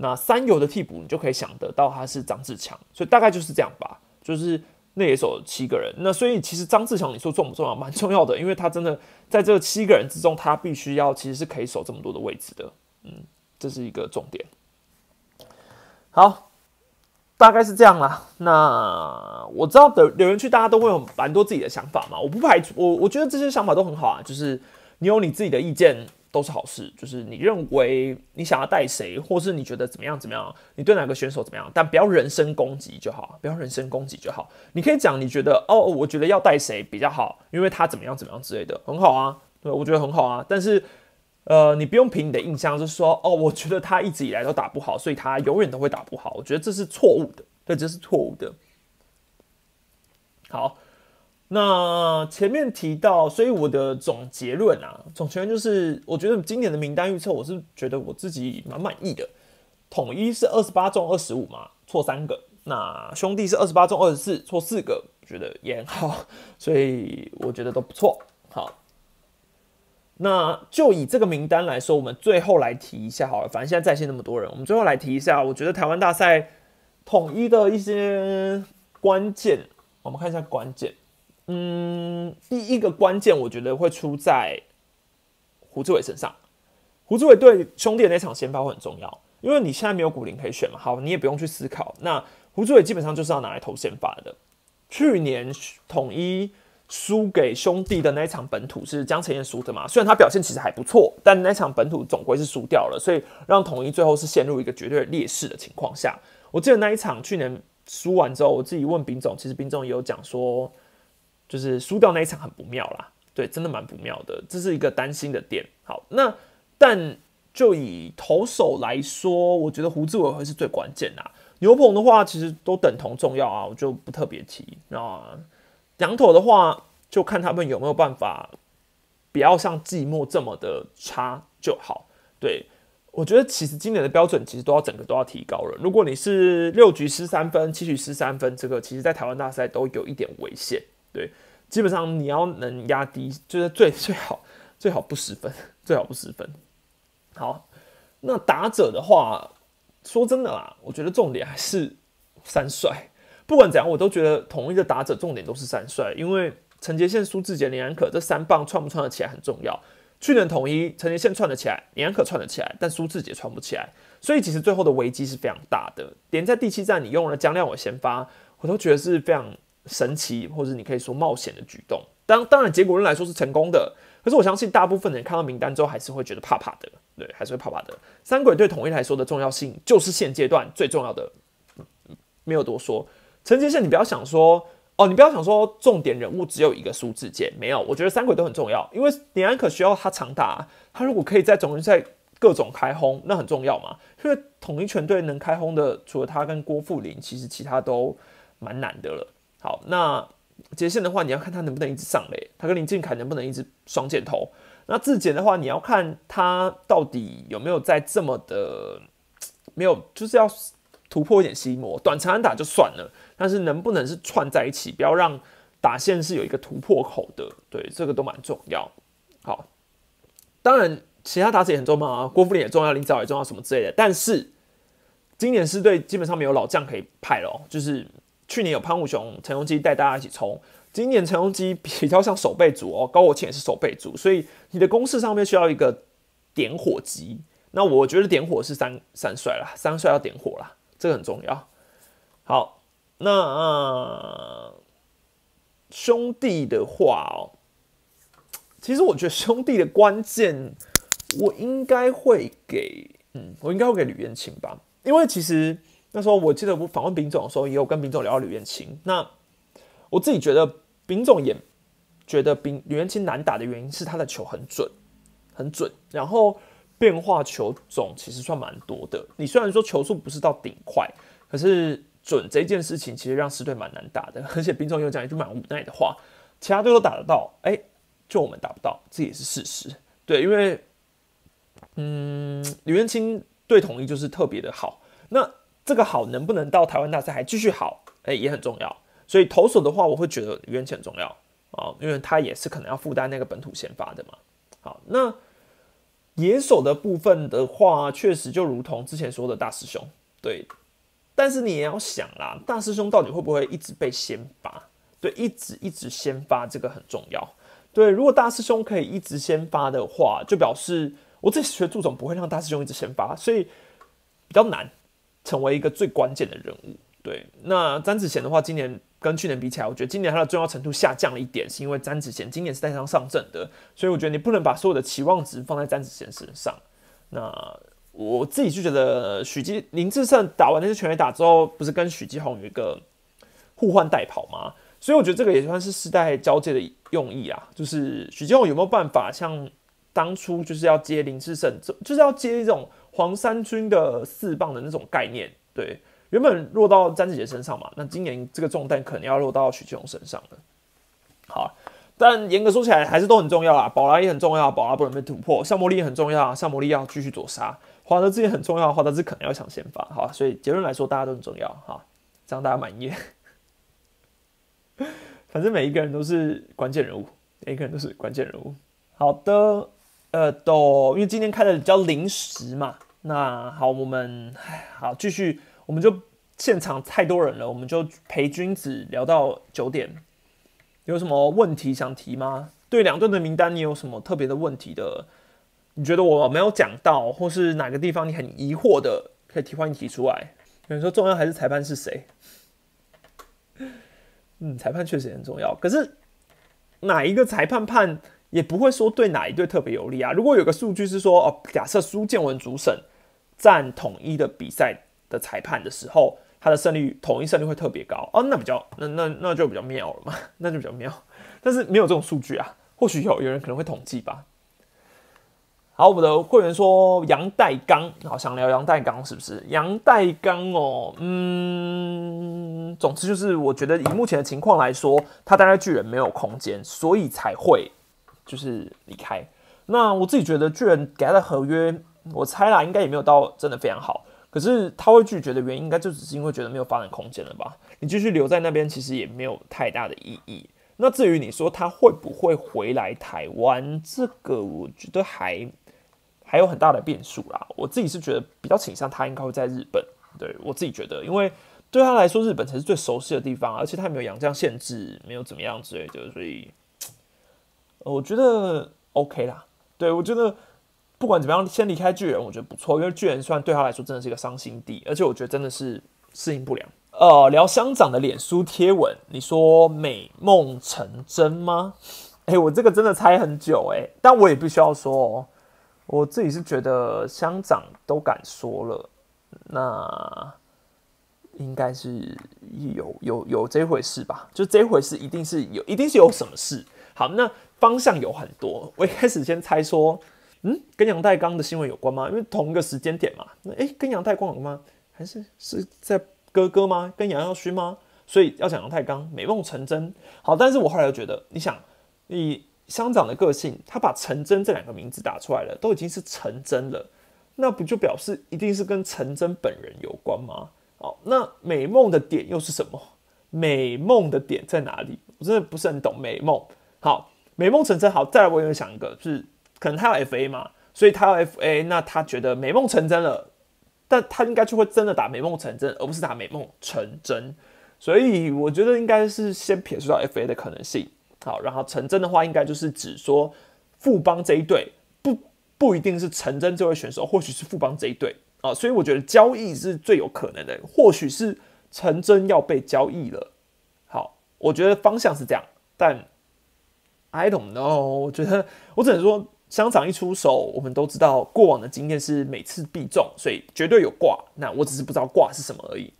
Speaker 1: 那三游的替补，你就可以想得到他是张志强，所以大概就是这样吧。就是那野手七个人，那所以其实张志强你说重不重要？蛮重要的，因为他真的在这七个人之中，他必须要其实是可以守这么多的位置的。嗯，这是一个重点。好，大概是这样啦。那我知道的留言区大家都会有蛮多自己的想法嘛，我不排除我我觉得这些想法都很好啊，就是你有你自己的意见。都是好事，就是你认为你想要带谁，或是你觉得怎么样怎么样，你对哪个选手怎么样，但不要人身攻击就好，不要人身攻击就好。你可以讲你觉得哦，我觉得要带谁比较好，因为他怎么样怎么样之类的，很好啊，对，我觉得很好啊。但是呃，你不用凭你的印象，就是说哦，我觉得他一直以来都打不好，所以他永远都会打不好。我觉得这是错误的，对，这是错误的。好。那前面提到，所以我的总结论啊，总结论就是，我觉得今年的名单预测，我是觉得我自己蛮满意的。统一是二十八中二十五嘛，错三个；那兄弟是二十八中二十四，错四个，觉得也好，所以我觉得都不错。好，那就以这个名单来说，我们最后来提一下好了。反正现在在线那么多人，我们最后来提一下，我觉得台湾大赛统一的一些关键，我们看一下关键。嗯，第一个关键我觉得会出在胡志伟身上。胡志伟对兄弟的那场先发会很重要，因为你现在没有古林可以选嘛。好，你也不用去思考。那胡志伟基本上就是要拿来投先发的。去年统一输给兄弟的那一场本土是江承彦输的嘛？虽然他表现其实还不错，但那场本土总归是输掉了，所以让统一最后是陷入一个绝对劣势的情况下。我记得那一场去年输完之后，我自己问丙总，其实丙总也有讲说。就是输掉那一场很不妙啦，对，真的蛮不妙的，这是一个担心的点。好，那但就以投手来说，我觉得胡志伟会是最关键啦。牛棚的话，其实都等同重要啊，我就不特别提那。羊头的话，就看他们有没有办法，不要像季末这么的差就好。对我觉得，其实今年的标准其实都要整个都要提高了。如果你是六局失三分，七局失三分，这个其实在台湾大赛都有一点危险。对，基本上你要能压低，就是最最好最好不失分，最好不失分。好，那打者的话，说真的啦，我觉得重点还是三帅。不管怎样，我都觉得统一的打者重点都是三帅，因为陈杰宪、苏志杰、林安可这三棒串不串得起来很重要。去年统一陈杰宪串得起来，林安可串得起来，但苏志杰串不起来，所以其实最后的危机是非常大的。连在第七站你用了江亮伟先发，我都觉得是非常。神奇，或者你可以说冒险的举动，当当然结果论来说是成功的，可是我相信大部分人看到名单之后还是会觉得怕怕的，对，还是会怕怕的。三鬼对统一来说的重要性就是现阶段最重要的，没有多说。陈杰宪，你不要想说哦，你不要想说重点人物只有一个苏志杰，没有，我觉得三鬼都很重要，因为李安可需要他长打，他如果可以在总决赛各种开轰，那很重要嘛。因为统一全队能开轰的，除了他跟郭富林，其实其他都蛮难的了。好，那杰线的话，你要看他能不能一直上垒，他跟林俊凯能不能一直双箭头。那自检的话，你要看他到底有没有在这么的没有，就是要突破一点心魔。短长安打就算了，但是能不能是串在一起，不要让打线是有一个突破口的，对，这个都蛮重要。好，当然其他打者也很重要啊，郭富林也重要，林早也重要，什么之类的。但是今年是队基本上没有老将可以派了，就是。去年有潘武雄、陈荣基带大家一起冲，今年陈荣基比较像守备组哦，高国庆也是守备组，所以你的公式上面需要一个点火机。那我觉得点火是三三帅啦，三帅要点火啦，这个很重要。好，那兄弟的话哦，其实我觉得兄弟的关键，我应该会给，嗯，我应该会给吕彦青吧，因为其实那时候我记得我访问丙总的时候，也有跟丙总聊到吕彦青。那我自己觉得丙总也觉得丙吕彦青难打的原因是他的球很准，很准，然后变化球种其实算蛮多的。你虽然说球速不是到顶快，可是。准这件事情其实让四队蛮难打的，而且丙总又讲一句蛮无奈的话：其他队都打得到，哎，就我们打不到，这也是事实。对，因为嗯，吕彦青对统一就是特别的好，那这个好能不能到台湾大赛还继续好，哎，也很重要。所以投手的话，我会觉得吕彦青很重要啊，因为他也是可能要负担那个本土先发的嘛。好，那野手的部分的话，确实就如同之前说的大师兄，对。但是你也要想啦，大师兄到底会不会一直被先发？对，一直一直先发，这个很重要。对，如果大师兄可以一直先发的话，就表示我这学助总不会让大师兄一直先发，所以比较难成为一个最关键的人物。对，那詹子贤的话，今年跟去年比起来，我觉得今年他的重要程度下降了一点，是因为詹子贤今年是带伤上阵的，所以我觉得你不能把所有的期望值放在詹子贤身上。那。我自己就觉得许基林志胜打完那些全垒打之后，不是跟许基宏有一个互换代跑吗？所以我觉得这个也算是世代交界的用意啊。就是许基宏有没有办法像当初就是要接林志胜，就是要接一种黄三军的四棒的那种概念？对，原本落到詹子杰身上嘛，那今年这个重担可能要落到许基宏身上了。好。但严格说起来，还是都很重要啦。宝拉也很重要，宝拉不能被突破。上魔力也很重要，上魔力要继续左杀。华德兹也很重要，华德兹可能要抢先发。好，所以结论来说，大家都很重要。哈，这样大家满意。反正每一个人都是关键人物，每一个人都是关键人物。好的，呃，都因为今天开的比较临时嘛。那好，我们好继续，我们就现场太多人了，我们就陪君子聊到九点。有什么问题想提吗？对两队的名单，你有什么特别的问题的？你觉得我没有讲到，或是哪个地方你很疑惑的，可以提，欢迎提出来。有人说重要还是裁判是谁？嗯，裁判确实很重要，可是哪一个裁判判也不会说对哪一队特别有利啊。如果有个数据是说，哦，假设苏建文主审占统一的比赛的裁判的时候。他的胜率统一胜率会特别高哦，那比较那那那就比较妙了嘛，那就比较妙。但是没有这种数据啊，或许有有人可能会统计吧。好，我们的会员说杨代刚，好想聊杨代刚是不是？杨代刚哦，嗯，总之就是我觉得以目前的情况来说，他待在巨人没有空间，所以才会就是离开。那我自己觉得巨人给他的合约，我猜啦，应该也没有到真的非常好。可是他会拒绝的原因，应该就只是因为觉得没有发展空间了吧？你继续留在那边，其实也没有太大的意义。那至于你说他会不会回来台湾，这个我觉得还还有很大的变数啦。我自己是觉得比较倾向他应该会在日本。对我自己觉得，因为对他来说，日本才是最熟悉的地方，而且他没有养将限制，没有怎么样之类的，所以我觉得 OK 啦。对我觉得。不管怎么样，先离开巨人，我觉得不错，因为巨人虽然对他来说真的是一个伤心地，而且我觉得真的是适应不良。呃，聊乡长的脸书贴文，你说美梦成真吗？哎，我这个真的猜很久哎，但我也必须要说哦，我自己是觉得乡长都敢说了，那应该是有有有这回事吧？就这回事一定是有，一定是有什么事。好，那方向有很多，我一开始先猜说。嗯，跟杨代刚的新闻有关吗？因为同一个时间点嘛。那诶，跟杨代刚有关吗？还是是在哥哥吗？跟杨耀勋吗？所以要讲杨太刚，美梦成真。好，但是我后来又觉得，你想，以乡长的个性，他把成真这两个名字打出来了，都已经是成真了，那不就表示一定是跟成真本人有关吗？好，那美梦的点又是什么？美梦的点在哪里？我真的不是很懂美梦。好，美梦成真。好，再来我又想一个，是。可能他要 FA 嘛，所以他要 FA，那他觉得美梦成真了，但他应该就会真的打美梦成真，而不是打美梦成真。所以我觉得应该是先撇除掉 FA 的可能性。好，然后成真的话，应该就是指说富邦这一队不不一定是成真这位选手，或许是富邦这一队啊。所以我觉得交易是最有可能的，或许是陈真要被交易了。好，我觉得方向是这样，但 I don't know。我觉得我只能说，香肠一出手，我们都知道过往的经验是每次必中，所以绝对有挂。那我只是不知道挂是什么而已。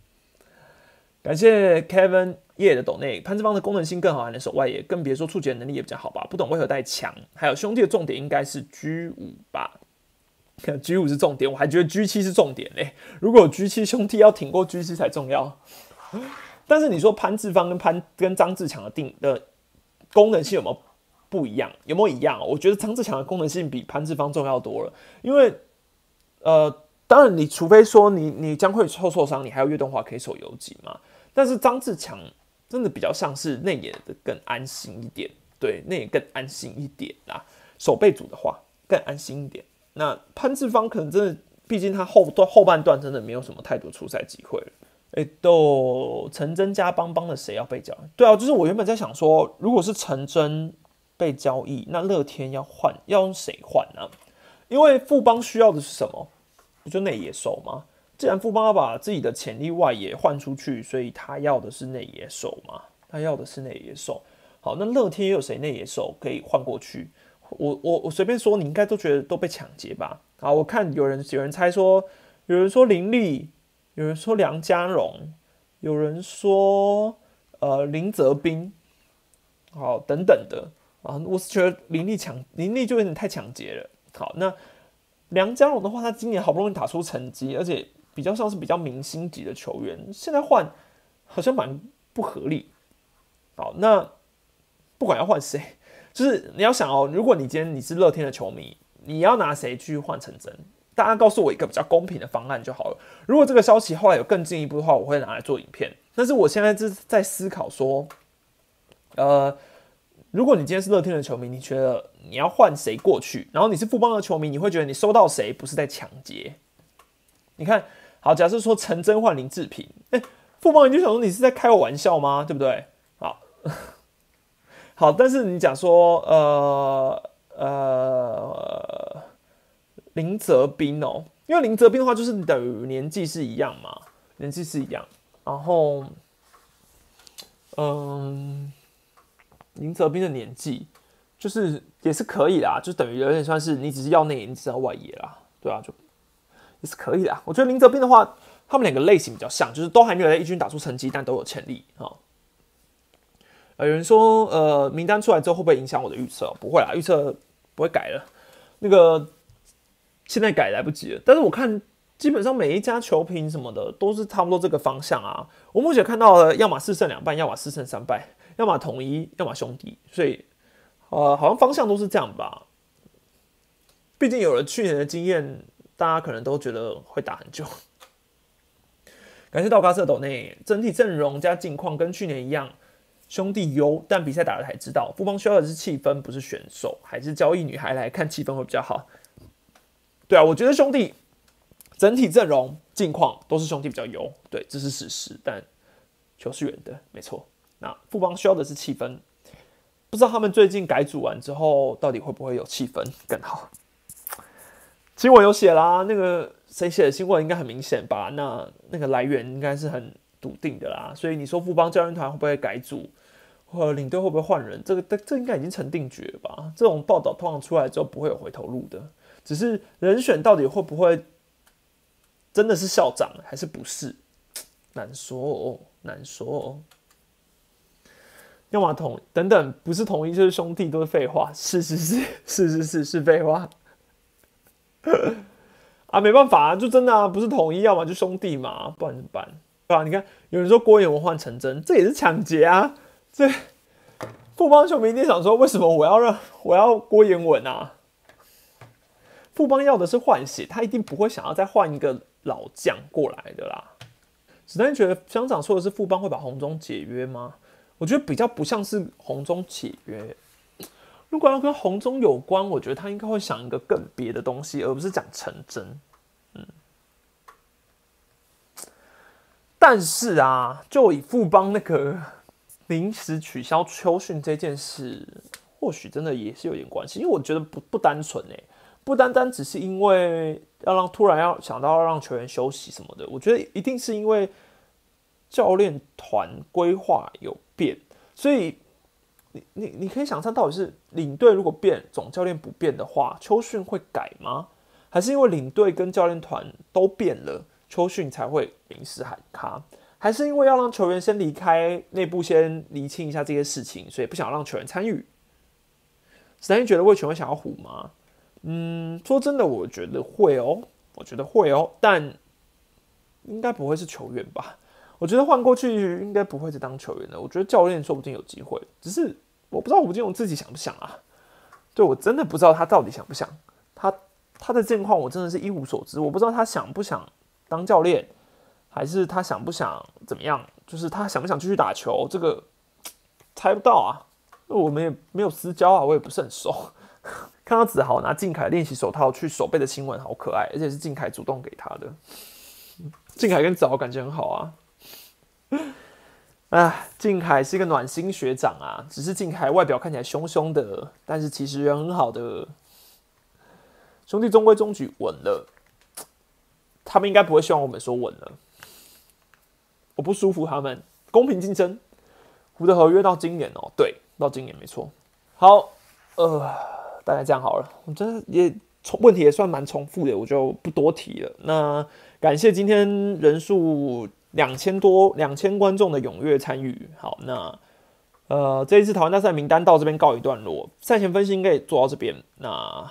Speaker 1: 感谢 Kevin 叶的抖内，潘志芳的功能性更好，还能守外野，更别说触觉能力也比较好吧？不懂为何带强？还有兄弟的重点应该是 G 五吧？G 五是重点，我还觉得 G 七是重点嘞。如果 G 七兄弟要挺过 G 七才重要。但是你说潘志芳跟潘跟张志强的定的功能性有没有不一样？有没有一样？我觉得张志强的功能性比潘志芳重要多了。因为呃，当然你除非说你你将会受受伤，你还有岳东华可以守游击嘛。但是张志强真的比较像是内野的更安心一点，对内野更安心一点啦。守备组的话更安心一点。那潘志芳可能真的，毕竟他后段后半段真的没有什么太多出赛机会了。哎，都陈真加邦邦的谁要被交易？对啊，就是我原本在想说，如果是陈真被交易，那乐天要换要用谁换呢？因为富邦需要的是什么？不就内野手吗？既然富邦要把自己的潜力外野换出去，所以他要的是内野手嘛？他要的是内野手。好，那乐天有谁内野手可以换过去？我我我随便说，你应该都觉得都被抢劫吧？好，我看有人有人猜说，有人说林立，有人说梁家荣，有人说呃林泽斌，好等等的啊，我是觉得林立抢林立就有点太抢劫了。好，那梁家荣的话，他今年好不容易打出成绩，而且比较像是比较明星级的球员，现在换好像蛮不合理。好，那不管要换谁。就是你要想哦，如果你今天你是乐天的球迷，你要拿谁去换成真？大家告诉我一个比较公平的方案就好了。如果这个消息后来有更进一步的话，我会拿来做影片。但是我现在是在思考说，呃，如果你今天是乐天的球迷，你觉得你要换谁过去？然后你是富邦的球迷，你会觉得你收到谁不是在抢劫？你看好，假设说陈真换林志平，哎，富邦你就想说你是在开我玩笑吗？对不对？好。好，但是你讲说，呃呃，林泽斌哦，因为林泽斌的话，就是等于年纪是一样嘛，年纪是一样，然后，嗯，林泽斌的年纪就是也是可以啦，就等于有点算是你只是要内野，你只要外野啦，对啊，就也是可以的。我觉得林泽斌的话，他们两个类型比较像，就是都还没有在一军打出成绩，但都有潜力啊。有人说，呃，名单出来之后会不会影响我的预测？不会啦，预测不会改了。那个现在改来不及了。但是我看基本上每一家球评什么的都是差不多这个方向啊。我目前看到了，要么四胜两败，要么四胜三败，要么统一，要么兄弟。所以，呃，好像方向都是这样吧。毕竟有了去年的经验，大家可能都觉得会打很久。感谢道咖色斗内整体阵容加近况跟去年一样。兄弟优，但比赛打了才知道，富邦需要的是气氛，不是选手，还是交易女孩来看气氛会比较好。对啊，我觉得兄弟整体阵容近况都是兄弟比较优，对，这是事实。但球是圆的，没错。那富邦需要的是气氛，不知道他们最近改组完之后，到底会不会有气氛更好？新闻有写啦，那个谁写的新闻应该很明显吧？那那个来源应该是很笃定的啦。所以你说富邦教练团会不会改组？或领队会不会换人？这个这这应该已经成定局了吧？这种报道通常出来之后不会有回头路的，只是人选到底会不会真的是校长还是不是？难说哦，难说哦。要么同等等，不是同一就是兄弟，都是废话。是是是 是是是是废话。啊，没办法啊，就真的啊，不是统一，要么就兄弟嘛，不然怎么办？对吧？你看有人说郭彦文换成真，这也是抢劫啊。这富邦球迷一定想说：为什么我要让我要郭彦文啊？富邦要的是换血，他一定不会想要再换一个老将过来的啦。子丹觉得乡长说的是富邦会把红中解约吗？我觉得比较不像是红中解约。如果要跟红中有关，我觉得他应该会想一个更别的东西，而不是讲成真。嗯。但是啊，就以富邦那个。临时取消秋训这件事，或许真的也是有点关系，因为我觉得不不单纯诶，不单单只是因为要让突然要想到要让球员休息什么的，我觉得一定是因为教练团规划有变，所以你你你可以想象，到底是领队如果变，总教练不变的话，秋训会改吗？还是因为领队跟教练团都变了，秋训才会临时喊卡？还是因为要让球员先离开，内部先厘清一下这些事情，所以不想让球员参与？史丹利觉得为球员想要虎吗？嗯，说真的，我觉得会哦，我觉得会哦，但应该不会是球员吧？我觉得换过去应该不会是当球员的。我觉得教练说不定有机会，只是我不知道胡金龙自己想不想啊？对我真的不知道他到底想不想。他他的近况我真的是一无所知，我不知道他想不想当教练，还是他想不想怎么样？就是他想不想继续打球？这个猜不到啊。我们也没有私交啊，我也不是很熟。看到子豪拿靖凯练习手套去手背的新闻，好可爱，而且是靖凯主动给他的。靖凯跟子豪感情很好啊。啊，靖凯是一个暖心学长啊，只是靖凯外表看起来凶凶的，但是其实人很好的。兄弟中规中矩稳了，他们应该不会希望我们说稳了。我不舒服，他们公平竞争。胡的合约到今年哦，对，到今年没错。好，呃，大概这样好了。我真的也重问题也算蛮重复的，我就不多提了。那感谢今天人数。两千多两千观众的踊跃参与，好，那呃这一次台湾大赛名单到这边告一段落，赛前分析应该也做到这边。那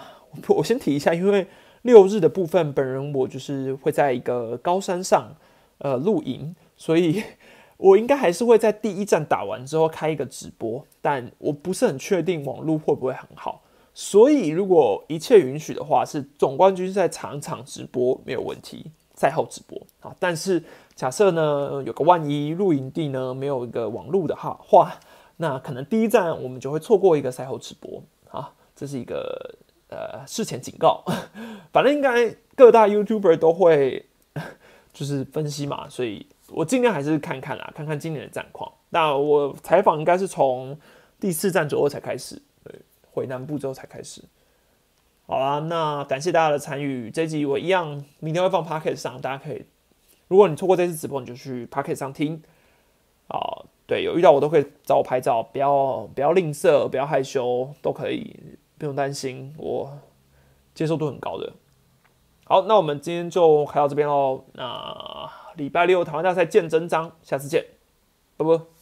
Speaker 1: 我先提一下，因为六日的部分，本人我就是会在一个高山上呃露营，所以 我应该还是会在第一站打完之后开一个直播，但我不是很确定网络会不会很好，所以如果一切允许的话，是总冠军赛场场直播没有问题。赛后直播啊，但是假设呢有个万一露营地呢没有一个网络的哈话，那可能第一站我们就会错过一个赛后直播啊，这是一个呃事前警告。反正应该各大 YouTuber 都会 就是分析嘛，所以我尽量还是看看啦，看看今年的战况。那我采访应该是从第四站左右才开始，对，回南部之后才开始。好啦，那感谢大家的参与。这集我一样，明天会放 Pocket 上，大家可以，如果你错过这次直播，你就去 Pocket 上听。啊，对，有遇到我都可以找我拍照，不要不要吝啬，不要害羞，都可以，不用担心，我接受度很高的。好，那我们今天就开到这边喽。那礼拜六台湾大赛见真章，下次见，拜拜。